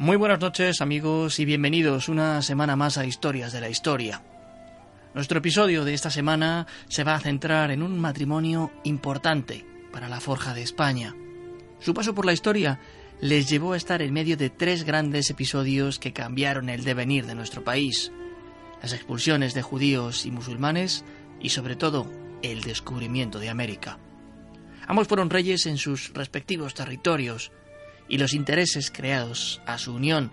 Muy buenas noches amigos y bienvenidos una semana más a Historias de la Historia. Nuestro episodio de esta semana se va a centrar en un matrimonio importante para la Forja de España. Su paso por la historia les llevó a estar en medio de tres grandes episodios que cambiaron el devenir de nuestro país. Las expulsiones de judíos y musulmanes y sobre todo el descubrimiento de América. Ambos fueron reyes en sus respectivos territorios, y los intereses creados a su unión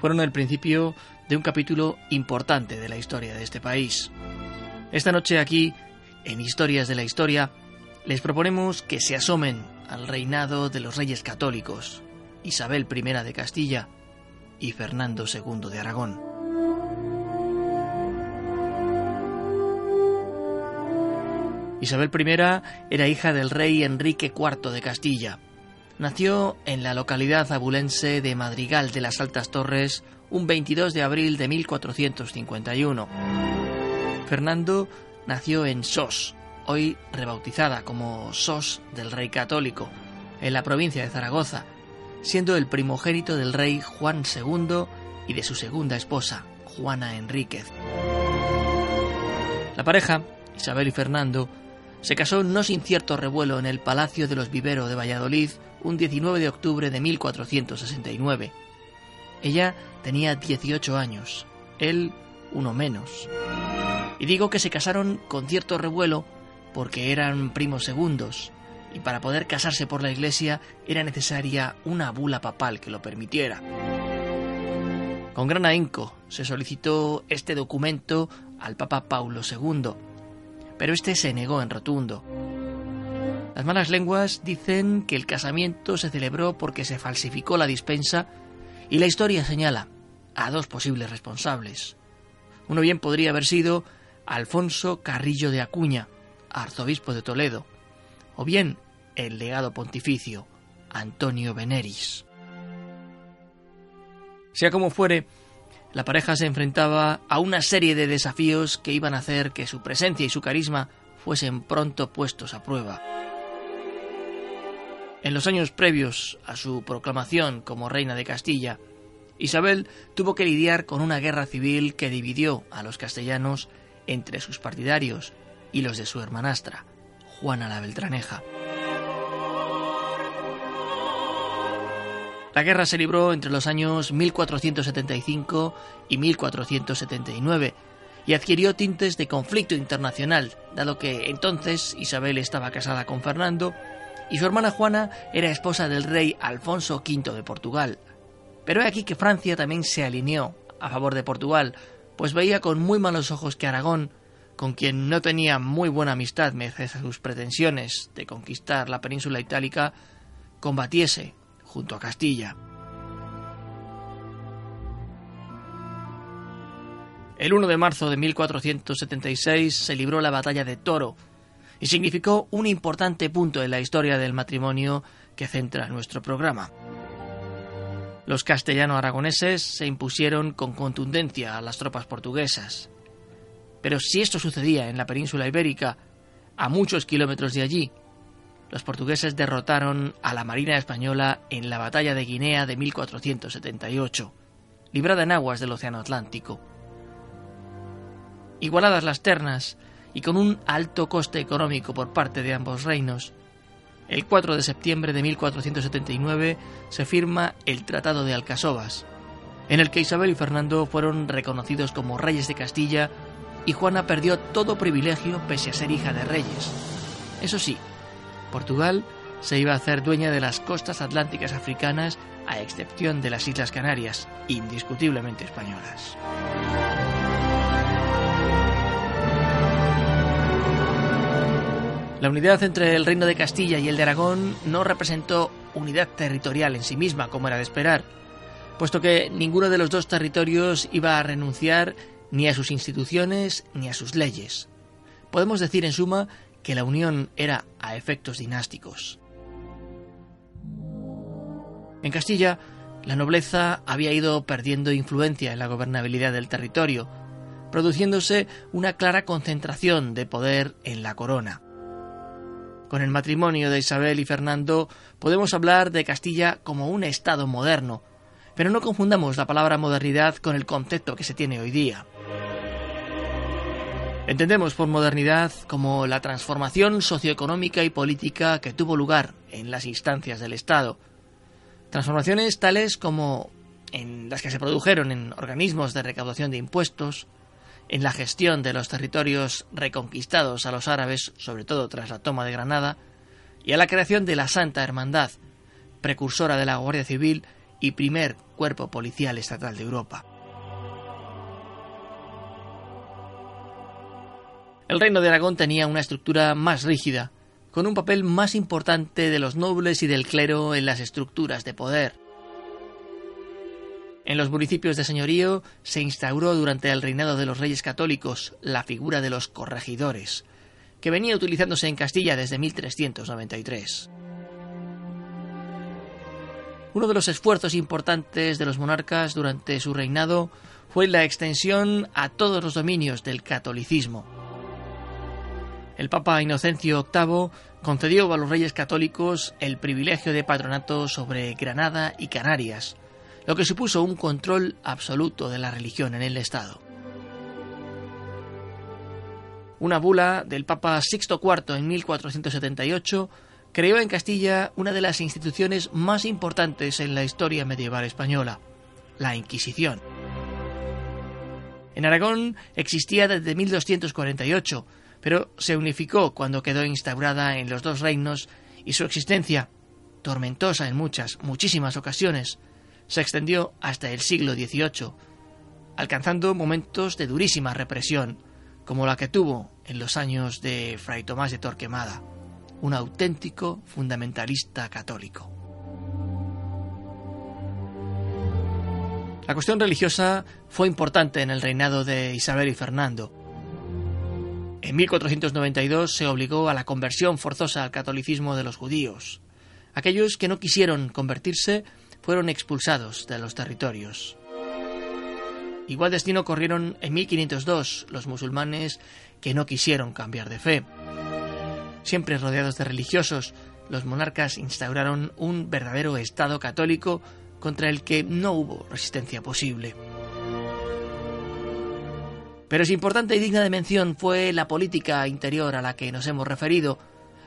fueron el principio de un capítulo importante de la historia de este país. Esta noche aquí, en Historias de la Historia, les proponemos que se asomen al reinado de los reyes católicos, Isabel I de Castilla y Fernando II de Aragón. Isabel I era hija del rey Enrique IV de Castilla, Nació en la localidad abulense de Madrigal de las Altas Torres un 22 de abril de 1451. Fernando nació en Sos, hoy rebautizada como Sos del Rey Católico, en la provincia de Zaragoza, siendo el primogénito del rey Juan II y de su segunda esposa, Juana Enríquez. La pareja, Isabel y Fernando, se casó no sin cierto revuelo en el Palacio de los Viveros de Valladolid un 19 de octubre de 1469. Ella tenía 18 años, él uno menos. Y digo que se casaron con cierto revuelo porque eran primos segundos, y para poder casarse por la iglesia era necesaria una bula papal que lo permitiera. Con gran ahínco se solicitó este documento al Papa Paulo II, pero este se negó en rotundo. Las malas lenguas dicen que el casamiento se celebró porque se falsificó la dispensa y la historia señala a dos posibles responsables. Uno bien podría haber sido Alfonso Carrillo de Acuña, arzobispo de Toledo, o bien el legado pontificio, Antonio Veneris. Sea como fuere, la pareja se enfrentaba a una serie de desafíos que iban a hacer que su presencia y su carisma fuesen pronto puestos a prueba. En los años previos a su proclamación como reina de Castilla, Isabel tuvo que lidiar con una guerra civil que dividió a los castellanos entre sus partidarios y los de su hermanastra, Juana la Beltraneja. La guerra se libró entre los años 1475 y 1479 y adquirió tintes de conflicto internacional, dado que entonces Isabel estaba casada con Fernando y su hermana Juana era esposa del rey Alfonso V de Portugal. Pero he aquí que Francia también se alineó a favor de Portugal, pues veía con muy malos ojos que Aragón, con quien no tenía muy buena amistad merced a sus pretensiones de conquistar la península itálica, combatiese junto a Castilla. El 1 de marzo de 1476 se libró la batalla de Toro, y significó un importante punto en la historia del matrimonio que centra nuestro programa. Los castellano-aragoneses se impusieron con contundencia a las tropas portuguesas. Pero si esto sucedía en la península ibérica, a muchos kilómetros de allí, los portugueses derrotaron a la Marina española en la batalla de Guinea de 1478, librada en aguas del Océano Atlántico. Igualadas las ternas, y con un alto coste económico por parte de ambos reinos. El 4 de septiembre de 1479 se firma el Tratado de Alcasovas, en el que Isabel y Fernando fueron reconocidos como reyes de Castilla y Juana perdió todo privilegio pese a ser hija de reyes. Eso sí, Portugal se iba a hacer dueña de las costas atlánticas africanas a excepción de las Islas Canarias, indiscutiblemente españolas. La unidad entre el Reino de Castilla y el de Aragón no representó unidad territorial en sí misma, como era de esperar, puesto que ninguno de los dos territorios iba a renunciar ni a sus instituciones ni a sus leyes. Podemos decir, en suma, que la unión era a efectos dinásticos. En Castilla, la nobleza había ido perdiendo influencia en la gobernabilidad del territorio, produciéndose una clara concentración de poder en la corona. Con el matrimonio de Isabel y Fernando podemos hablar de Castilla como un Estado moderno, pero no confundamos la palabra modernidad con el concepto que se tiene hoy día. Entendemos por modernidad como la transformación socioeconómica y política que tuvo lugar en las instancias del Estado. Transformaciones tales como en las que se produjeron en organismos de recaudación de impuestos, en la gestión de los territorios reconquistados a los árabes, sobre todo tras la toma de Granada, y a la creación de la Santa Hermandad, precursora de la Guardia Civil y primer cuerpo policial estatal de Europa. El reino de Aragón tenía una estructura más rígida, con un papel más importante de los nobles y del clero en las estructuras de poder. En los municipios de señorío se instauró durante el reinado de los reyes católicos la figura de los corregidores, que venía utilizándose en Castilla desde 1393. Uno de los esfuerzos importantes de los monarcas durante su reinado fue la extensión a todos los dominios del catolicismo. El Papa Inocencio VIII concedió a los reyes católicos el privilegio de patronato sobre Granada y Canarias, lo que supuso un control absoluto de la religión en el Estado. Una bula del Papa Sixto IV en 1478 creó en Castilla una de las instituciones más importantes en la historia medieval española, la Inquisición. En Aragón existía desde 1248, pero se unificó cuando quedó instaurada en los dos reinos y su existencia, tormentosa en muchas, muchísimas ocasiones, se extendió hasta el siglo XVIII, alcanzando momentos de durísima represión, como la que tuvo en los años de Fray Tomás de Torquemada, un auténtico fundamentalista católico. La cuestión religiosa fue importante en el reinado de Isabel y Fernando. En 1492 se obligó a la conversión forzosa al catolicismo de los judíos. Aquellos que no quisieron convertirse fueron expulsados de los territorios. Igual destino corrieron en 1502 los musulmanes que no quisieron cambiar de fe. Siempre rodeados de religiosos, los monarcas instauraron un verdadero Estado católico contra el que no hubo resistencia posible. Pero es importante y digna de mención fue la política interior a la que nos hemos referido.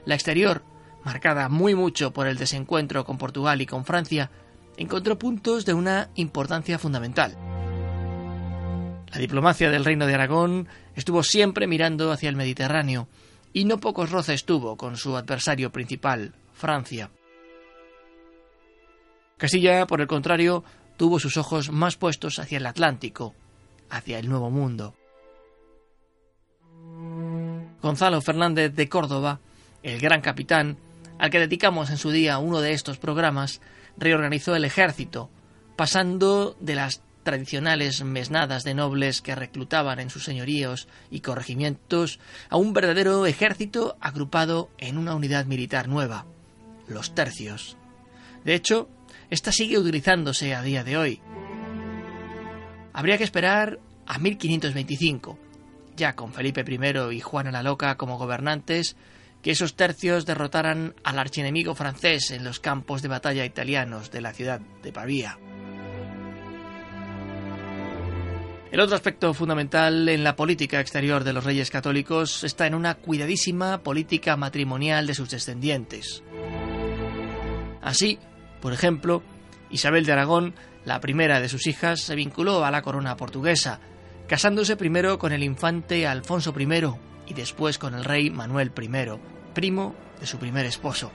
La exterior, marcada muy mucho por el desencuentro con Portugal y con Francia, encontró puntos de una importancia fundamental. La diplomacia del Reino de Aragón estuvo siempre mirando hacia el Mediterráneo, y no pocos roces tuvo con su adversario principal, Francia. Castilla, por el contrario, tuvo sus ojos más puestos hacia el Atlántico, hacia el Nuevo Mundo. Gonzalo Fernández de Córdoba, el gran capitán, al que dedicamos en su día uno de estos programas, reorganizó el ejército, pasando de las tradicionales mesnadas de nobles que reclutaban en sus señoríos y corregimientos a un verdadero ejército agrupado en una unidad militar nueva, los tercios. De hecho, esta sigue utilizándose a día de hoy. Habría que esperar a 1525, ya con Felipe I y Juana la Loca como gobernantes, que esos tercios derrotaran al archienemigo francés en los campos de batalla italianos de la ciudad de Pavía. El otro aspecto fundamental en la política exterior de los reyes católicos está en una cuidadísima política matrimonial de sus descendientes. Así, por ejemplo, Isabel de Aragón la primera de sus hijas, se vinculó a la corona portuguesa, casándose primero con el infante Alfonso I y después con el rey Manuel I, primo de su primer esposo.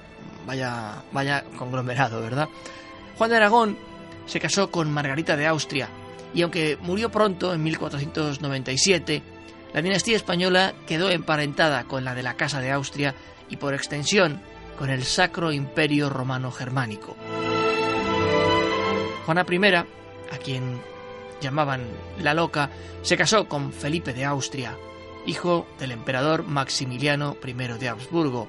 Vaya, vaya conglomerado, ¿verdad? Juan de Aragón se casó con Margarita de Austria y aunque murió pronto, en 1497, la dinastía española quedó emparentada con la de la Casa de Austria y por extensión con el Sacro Imperio Romano Germánico. Juana I, a quien llamaban la loca, se casó con Felipe de Austria, hijo del emperador Maximiliano I de Habsburgo,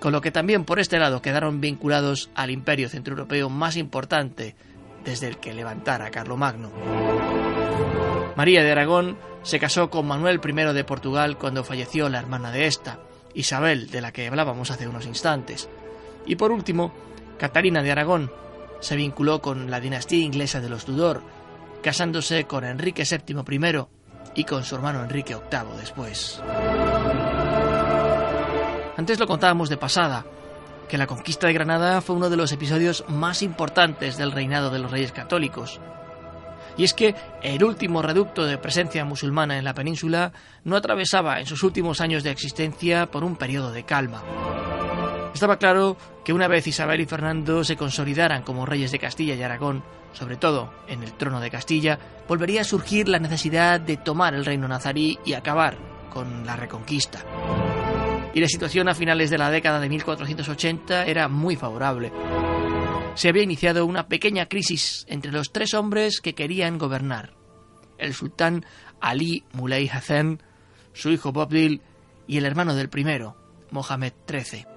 con lo que también por este lado quedaron vinculados al imperio centroeuropeo más importante desde el que levantara Carlomagno. María de Aragón se casó con Manuel I de Portugal cuando falleció la hermana de esta, Isabel, de la que hablábamos hace unos instantes. Y por último, Catalina de Aragón se vinculó con la dinastía inglesa de los Tudor, casándose con Enrique VII primero y con su hermano Enrique VIII después. Antes lo contábamos de pasada, que la conquista de Granada fue uno de los episodios más importantes del reinado de los reyes católicos. Y es que el último reducto de presencia musulmana en la península no atravesaba en sus últimos años de existencia por un periodo de calma. Estaba claro que una vez Isabel y Fernando se consolidaran como reyes de Castilla y Aragón, sobre todo en el trono de Castilla, volvería a surgir la necesidad de tomar el reino nazarí y acabar con la reconquista. Y la situación a finales de la década de 1480 era muy favorable. Se había iniciado una pequeña crisis entre los tres hombres que querían gobernar. El sultán Ali Muley Hassan, su hijo Boabdil y el hermano del primero, Mohamed XIII.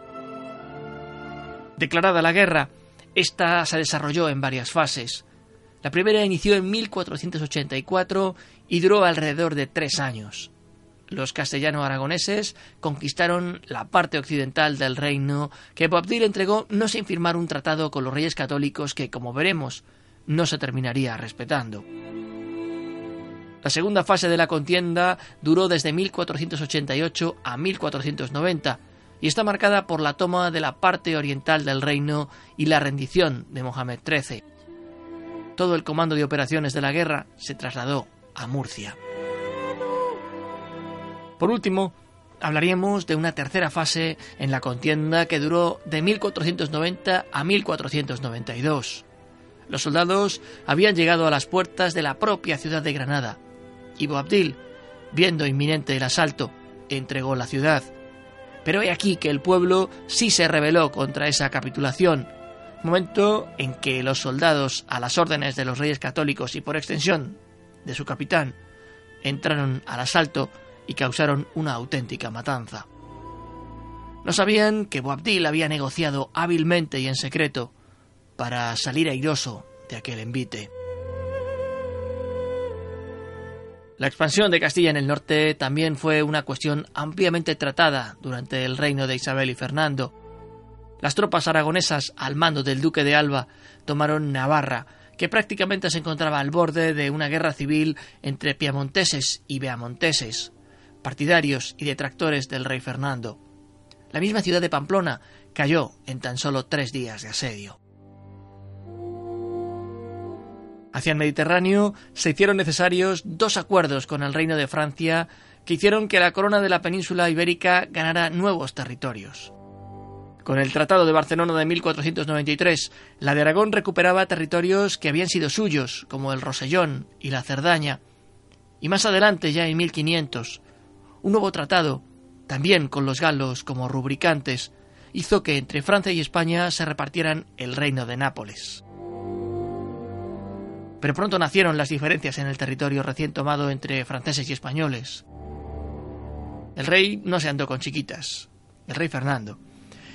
Declarada la guerra, esta se desarrolló en varias fases. La primera inició en 1484 y duró alrededor de tres años. Los castellano-aragoneses conquistaron la parte occidental del reino que Boabdil entregó no sin firmar un tratado con los reyes católicos que, como veremos, no se terminaría respetando. La segunda fase de la contienda duró desde 1488 a 1490 y está marcada por la toma de la parte oriental del reino y la rendición de Mohamed XIII. Todo el comando de operaciones de la guerra se trasladó a Murcia. Por último, hablaríamos de una tercera fase en la contienda que duró de 1490 a 1492. Los soldados habían llegado a las puertas de la propia ciudad de Granada y Boabdil, viendo inminente el asalto, entregó la ciudad pero he aquí que el pueblo sí se rebeló contra esa capitulación, momento en que los soldados, a las órdenes de los reyes católicos y por extensión de su capitán, entraron al asalto y causaron una auténtica matanza. No sabían que Boabdil había negociado hábilmente y en secreto para salir airoso de aquel envite. La expansión de Castilla en el norte también fue una cuestión ampliamente tratada durante el reino de Isabel y Fernando. Las tropas aragonesas al mando del duque de Alba tomaron Navarra, que prácticamente se encontraba al borde de una guerra civil entre piamonteses y beamonteses, partidarios y detractores del rey Fernando. La misma ciudad de Pamplona cayó en tan solo tres días de asedio. Hacia el Mediterráneo se hicieron necesarios dos acuerdos con el Reino de Francia que hicieron que la corona de la península ibérica ganara nuevos territorios. Con el Tratado de Barcelona de 1493, la de Aragón recuperaba territorios que habían sido suyos, como el Rosellón y la Cerdaña. Y más adelante, ya en 1500, un nuevo tratado, también con los galos como rubricantes, hizo que entre Francia y España se repartieran el reino de Nápoles. Pero pronto nacieron las diferencias en el territorio recién tomado entre franceses y españoles. El rey no se andó con chiquitas. El rey Fernando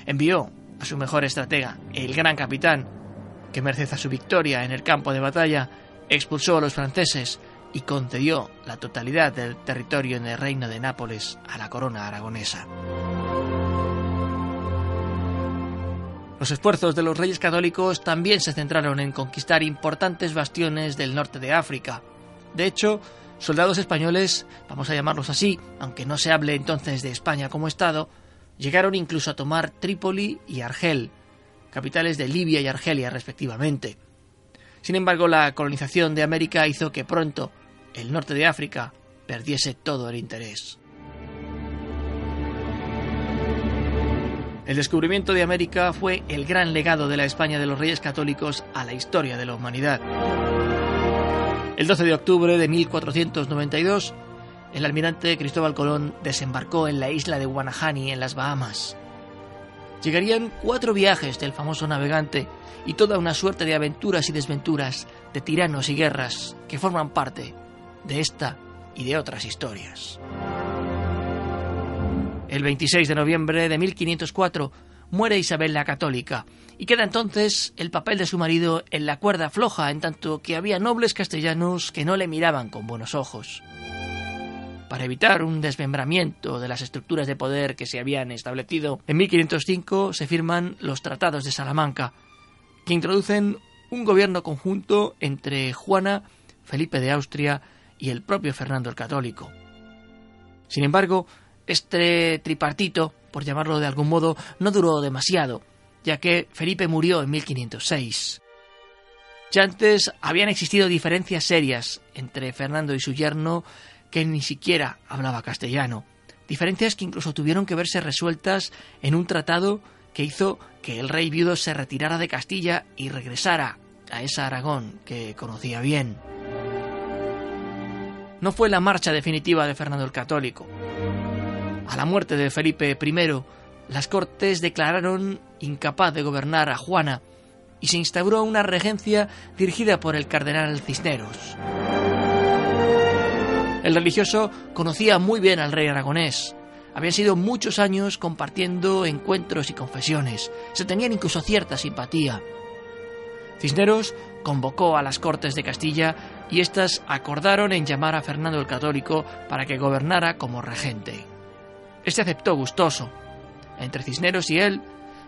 envió a su mejor estratega, el gran capitán, que merced a su victoria en el campo de batalla, expulsó a los franceses y concedió la totalidad del territorio en el reino de Nápoles a la corona aragonesa. Los esfuerzos de los reyes católicos también se centraron en conquistar importantes bastiones del norte de África. De hecho, soldados españoles, vamos a llamarlos así, aunque no se hable entonces de España como Estado, llegaron incluso a tomar Trípoli y Argel, capitales de Libia y Argelia respectivamente. Sin embargo, la colonización de América hizo que pronto el norte de África perdiese todo el interés. El descubrimiento de América fue el gran legado de la España de los Reyes Católicos a la historia de la humanidad. El 12 de octubre de 1492, el almirante Cristóbal Colón desembarcó en la isla de Guanahani, en las Bahamas. Llegarían cuatro viajes del famoso navegante y toda una suerte de aventuras y desventuras, de tiranos y guerras que forman parte de esta y de otras historias. El 26 de noviembre de 1504 muere Isabel la Católica y queda entonces el papel de su marido en la cuerda floja, en tanto que había nobles castellanos que no le miraban con buenos ojos. Para evitar un desmembramiento de las estructuras de poder que se habían establecido, en 1505 se firman los Tratados de Salamanca, que introducen un gobierno conjunto entre Juana, Felipe de Austria y el propio Fernando el Católico. Sin embargo, este tripartito, por llamarlo de algún modo, no duró demasiado, ya que Felipe murió en 1506. Ya antes habían existido diferencias serias entre Fernando y su yerno, que ni siquiera hablaba castellano, diferencias que incluso tuvieron que verse resueltas en un tratado que hizo que el rey viudo se retirara de Castilla y regresara a esa Aragón que conocía bien. No fue la marcha definitiva de Fernando el Católico. A la muerte de Felipe I, las Cortes declararon incapaz de gobernar a Juana y se instauró una regencia dirigida por el cardenal Cisneros. El religioso conocía muy bien al rey aragonés. Habían sido muchos años compartiendo encuentros y confesiones. Se tenían incluso cierta simpatía. Cisneros convocó a las Cortes de Castilla y éstas acordaron en llamar a Fernando el Católico para que gobernara como regente. Este aceptó gustoso. Entre Cisneros y él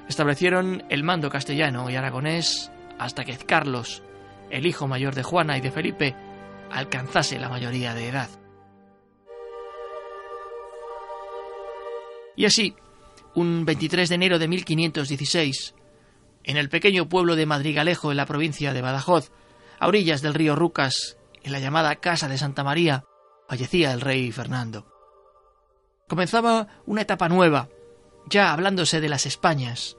establecieron el mando castellano y aragonés hasta que Carlos, el hijo mayor de Juana y de Felipe, alcanzase la mayoría de edad. Y así, un 23 de enero de 1516, en el pequeño pueblo de Madrigalejo, en la provincia de Badajoz, a orillas del río Rucas, en la llamada Casa de Santa María, fallecía el rey Fernando. Comenzaba una etapa nueva, ya hablándose de las Españas,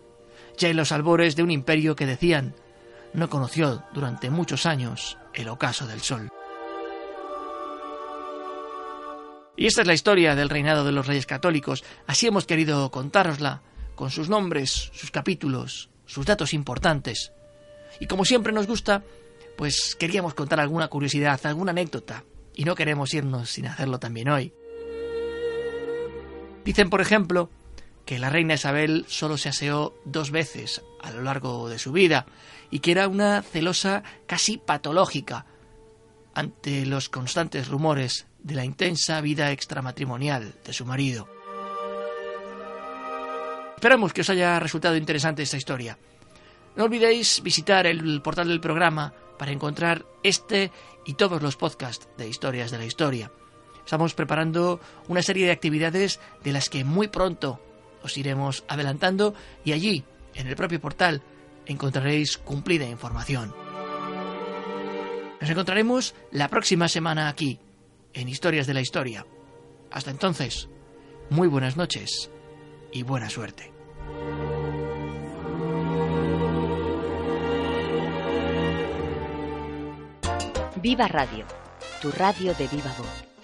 ya en los albores de un imperio que decían no conoció durante muchos años el ocaso del sol. Y esta es la historia del reinado de los reyes católicos. Así hemos querido contárosla, con sus nombres, sus capítulos, sus datos importantes. Y como siempre nos gusta, pues queríamos contar alguna curiosidad, alguna anécdota, y no queremos irnos sin hacerlo también hoy. Dicen, por ejemplo, que la reina Isabel solo se aseó dos veces a lo largo de su vida y que era una celosa casi patológica ante los constantes rumores de la intensa vida extramatrimonial de su marido. Esperamos que os haya resultado interesante esta historia. No olvidéis visitar el portal del programa para encontrar este y todos los podcasts de historias de la historia. Estamos preparando una serie de actividades de las que muy pronto os iremos adelantando y allí, en el propio portal, encontraréis cumplida información. Nos encontraremos la próxima semana aquí, en Historias de la Historia. Hasta entonces, muy buenas noches y buena suerte. Viva Radio, tu radio de viva voz.